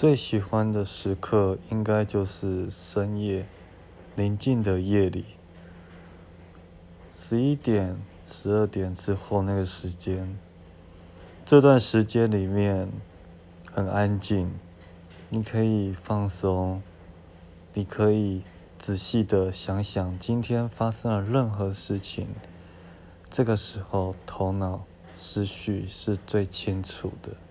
最喜欢的时刻应该就是深夜宁静的夜里。十一点十二点之后那个时间。这段时间里面很安静你可以放松你可以仔细的想想今天发生了任何事情。这个时候头脑思绪是最清楚的。